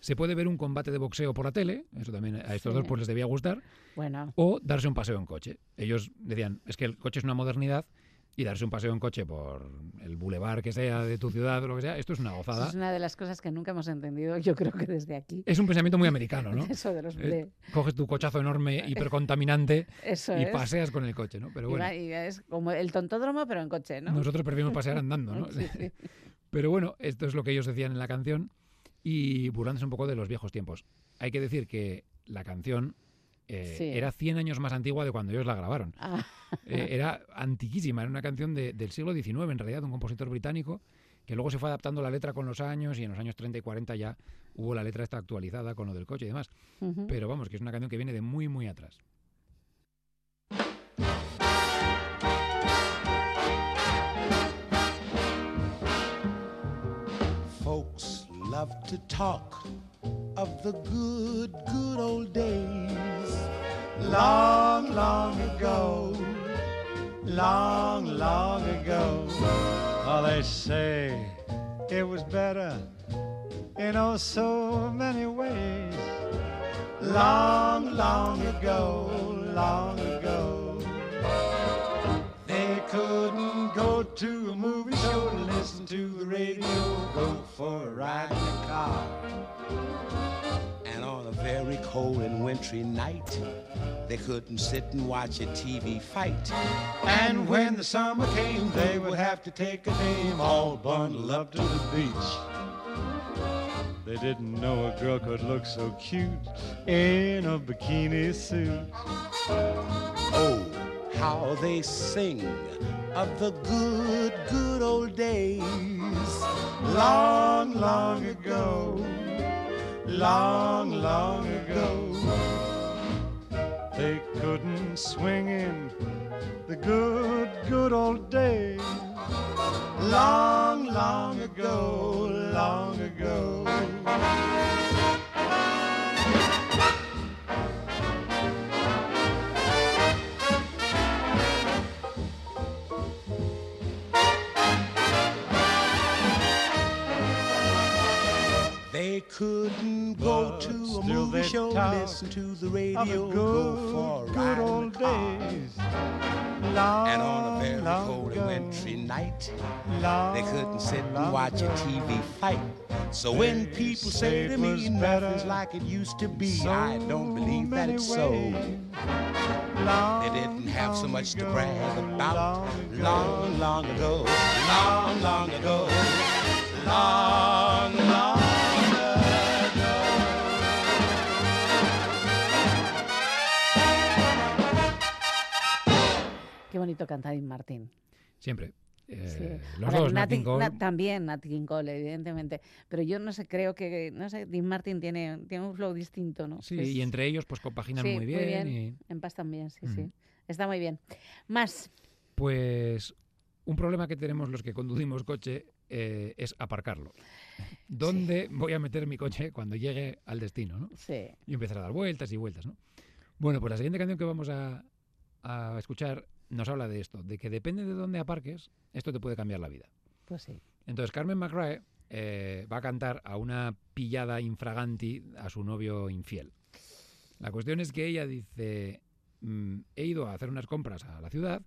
Se puede ver un combate de boxeo por la tele, eso también a estos Sí. dos pues les debía gustar, Bueno, o darse un paseo en coche. Ellos decían, es que el coche es una modernidad y darse un paseo en coche por el bulevar que sea de tu ciudad o lo que sea, esto es una eso gozada. es una de las cosas que nunca hemos entendido, yo creo que desde aquí. Es un pensamiento muy americano, ¿no? <laughs> Eso de los... Eh, coges tu cochazo enorme, hipercontaminante <laughs> eso y es. paseas con el coche, ¿no? Pero bueno, y es como el tontódromo, pero en coche, ¿no? nosotros preferimos pasear <laughs> andando, ¿no? Sí, sí. Pero bueno, esto es lo que ellos decían en la canción y burlándose un poco de los viejos tiempos. Hay que decir que la canción eh, Sí. era 100 años más antigua de cuando ellos la grabaron. Ah, Eh, era antiquísima, era una canción de- del siglo XIX en realidad, de un compositor británico que luego se fue adaptando la letra con los años y en los años 30 y 40 ya hubo la letra esta actualizada con lo del coche y demás. Pero vamos, que es una canción que viene de muy, muy atrás. Folks love to talk of the good, good old days. Long, long ago. Long, long ago. Oh, they say it was better in oh so many ways. Long, long ago, long ago. They couldn't go to a movie show listen to the radio, go for a ride cold and wintry night, they couldn't sit and watch a TV fight. And when the summer came, they would have to take a name all bundled up to the beach. They didn't know a girl could look so cute in a bikini suit. Oh, how they sing of the good, good old days. Long, long ago. Long, long ago. They couldn't swing in the good, good old days. Long, long ago, long ago. They couldn't go But to a movie show, listen to the radio, the go for a good ride in old days. Long, And on a very cold and wintry night, Long, they couldn't sit and watch a. TV fight. So when people say to me nothing's like it used to be, so I don't believe that it's so. Long, They didn't have so much to ago, brag about. Long, long ago, long, long ago, long, long bonito canta Dean Martin. Siempre. Eh, Sí. Los Ahora, dos, Nat Nat- King Cole. Nat- también Nat King Cole, evidentemente. Pero yo no sé, creo que, no sé, Dean Martin tiene, tiene un flow distinto, ¿no? Sí, Es- y entre ellos pues compaginan sí, muy bien. y- En paz también, sí, sí. Está muy bien. Más. Pues un problema que tenemos los que conducimos coche eh, es aparcarlo. ¿Dónde voy a meter mi coche cuando llegue al destino? ¿no? Sí. Y empezar a dar vueltas y vueltas. ¿no? Bueno, pues la siguiente canción que vamos a, a escuchar nos habla de esto, de que depende de dónde aparques, esto te puede cambiar la vida. Pues sí. Entonces Carmen McRae eh, va a cantar a una pillada infraganti a su novio infiel. La cuestión es que ella dice, mm, he ido a hacer unas compras a la ciudad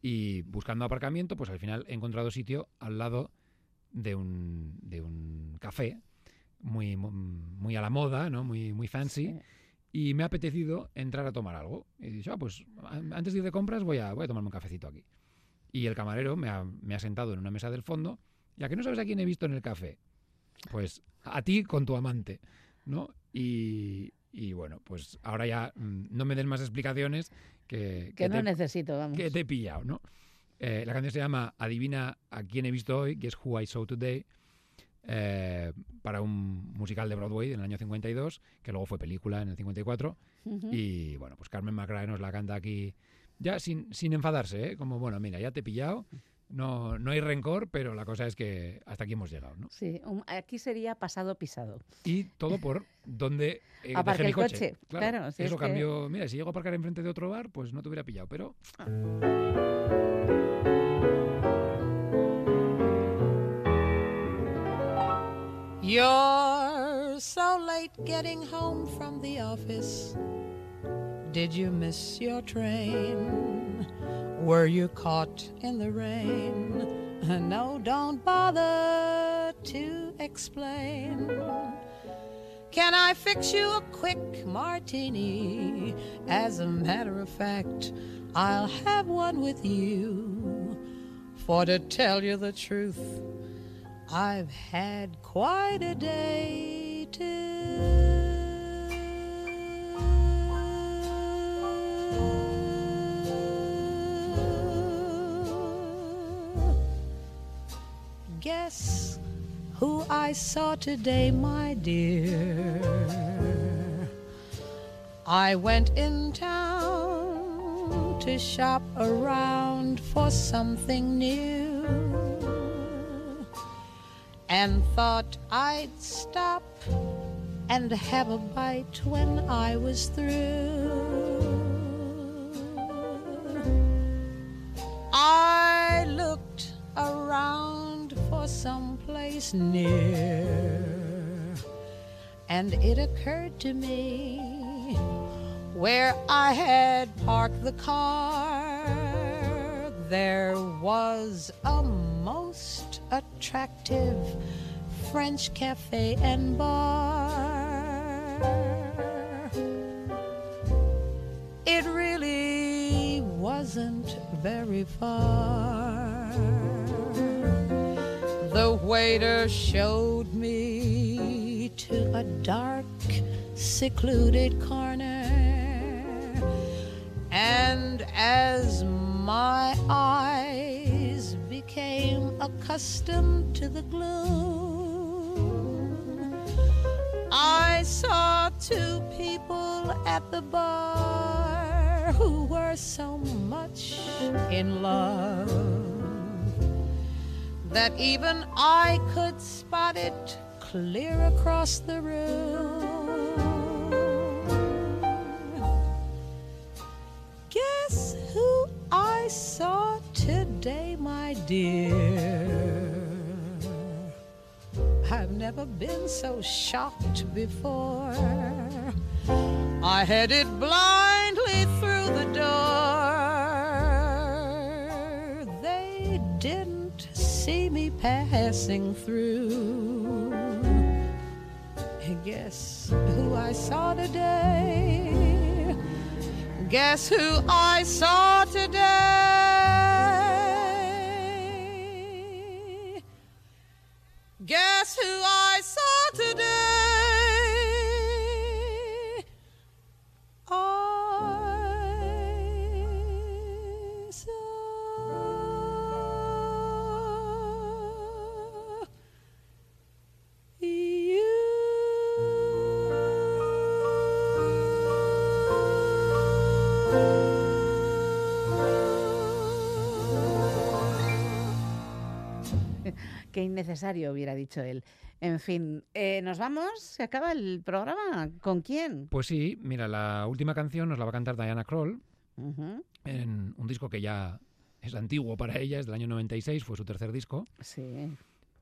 y buscando aparcamiento, pues al final he encontrado sitio al lado de un, de un café muy, muy a la moda, ¿no? muy, muy fancy. Sí. Y me ha apetecido entrar a tomar algo. Y he dicho, ah, pues an- antes de ir de compras voy a, voy a tomarme un cafecito aquí. Y el camarero me ha, me ha sentado en una mesa del fondo. Ya que no sabes a quién he visto en el café. Pues a ti con tu amante, ¿no? Y, y bueno, pues ahora ya mm, no me des más explicaciones que, Que no te, necesito, vamos. que te he pillado, ¿no? Eh, la canción se llama Adivina a quién he visto hoy, que es Who I Saw Today, eh, para un musical de Broadway en el año 52, que luego fue película en el 54. Ujú. Y bueno, pues Carmen McRae nos la canta aquí, ya sin, sin enfadarse, ¿eh? Como, bueno, mira, ya te he pillado, no, no hay rencor, pero la cosa es que hasta aquí hemos llegado, ¿no? Sí, un- aquí sería pasado pisado. Y todo por donde eh, <laughs> dejé mi el coche. coche, claro, si eso es que- cambió. Mira, si llego a aparcar enfrente de otro bar, pues no te hubiera pillado, pero You're so late getting home from the office. Did you miss your train? Were you caught in the rain? <laughs> No, don't bother to explain. Can I fix you a quick martini? As a matter of fact, I'll have one with you. For to tell you the truth, I've had quite a day too. Guess who I saw today, my dear? I went in town to shop around for something new and thought I'd stop and have a bite when I was through. I looked around for some place near, and it occurred to me where I had parked the car, there was a most attractive French cafe and bar. It really wasn't very far. The waiter showed me to a dark, secluded corner. And as my eyes became accustomed to the gloom, I saw two people at the bar who were so much in love that even I could spot it clear across the room. Dear? I've never been so shocked before. I headed blindly through the door. They didn't see me passing through. Guess who I saw today? Guess who I saw today? Who I Qué innecesario hubiera dicho él. En fin, eh, ¿nos vamos? ¿Se acaba el programa? ¿Con quién? Pues sí, mira, la última canción nos la va a cantar Diana Kroll en un disco que ya es antiguo para ella, es del año 96, fue su tercer disco, Sí.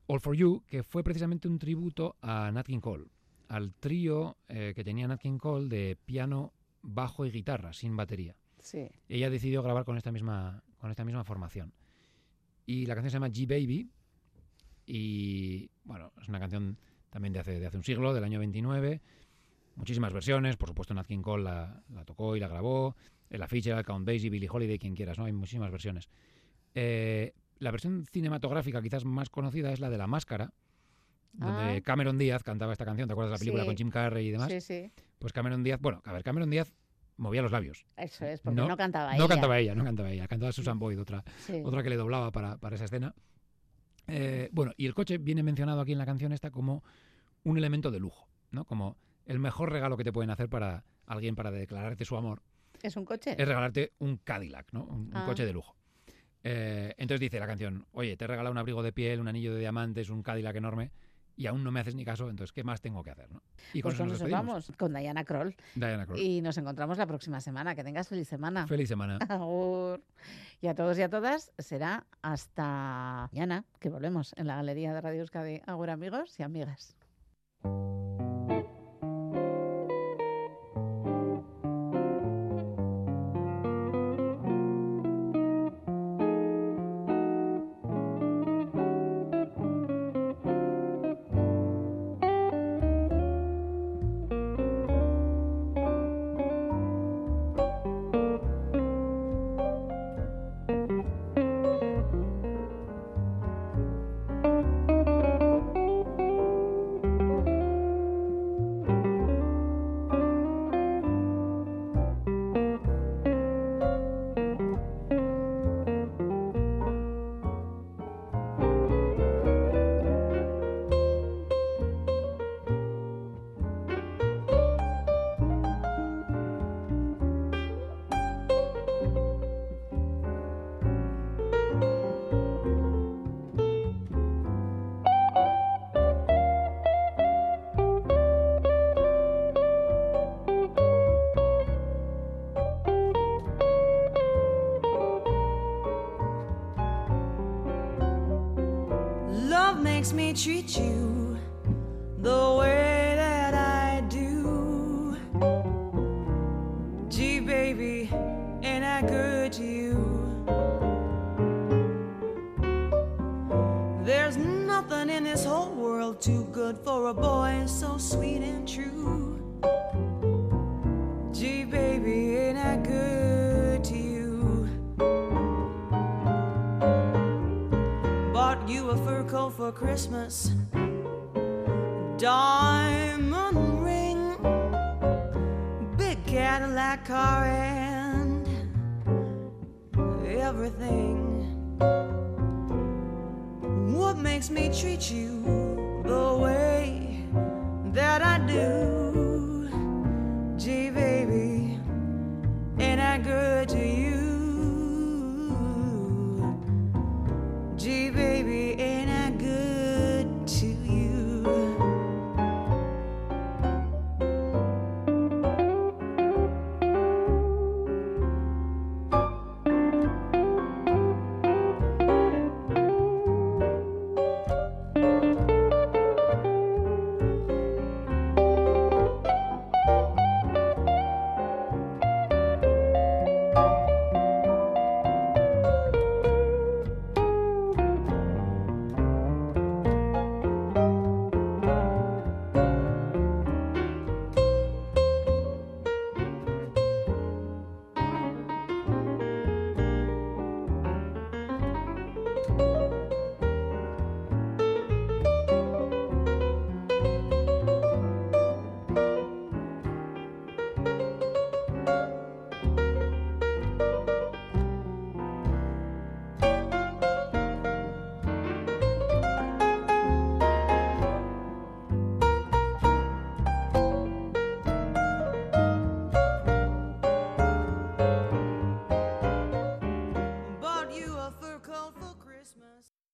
All For You, que fue precisamente un tributo a Nat King Cole, al trío eh, que tenía Nat King Cole de piano, bajo y guitarra, sin batería. Sí. Ella decidió grabar con esta misma, con esta misma formación. Y la canción se llama G-Baby. Y bueno, es una canción también de hace, de hace un siglo, del año 29. Muchísimas versiones, por supuesto Nat King Cole la, la tocó y la grabó. Ella Fitzgerald, Count Basie, Billie Holiday, quien quieras, ¿no? Hay muchísimas versiones. Eh, la versión cinematográfica quizás más conocida es la de La Máscara, donde Ah. Cameron Díaz cantaba esta canción. ¿Te acuerdas de la película Sí. con Jim Carrey y demás? Sí, sí. Pues Cameron Díaz, bueno, a ver, Cameron Díaz movía los labios. Eso es, porque no, cantaba no ella. cantaba ella, no cantaba ella. Cantaba Susan Boyd, otra, Sí. otra que le doblaba para, para esa escena. Eh, bueno, y el coche viene mencionado aquí en la canción esta como un elemento de lujo, ¿no? Como el mejor regalo que te pueden hacer para alguien para declararte su amor ¿Es un coche? es regalarte un Cadillac, ¿no? Un, un Ah. coche de lujo. Eh, entonces dice la canción, oye, te he regalado un abrigo de piel, un anillo de diamantes, un Cadillac enorme, y aún no me haces ni caso, entonces, ¿qué más tengo que hacer? ¿no? Y con pues eso nos vamos, con Diana Kroll. Diana Kroll. Y nos encontramos la próxima semana. Que tengas feliz semana. Feliz semana. <laughs> Agur. Y a todos y a todas será hasta mañana que volvemos en la Galería de Radio Euskadi. Agur amigos y amigas. Makes me treat you diamond ring, big Cadillac car, and everything. What makes me treat you the way that I do?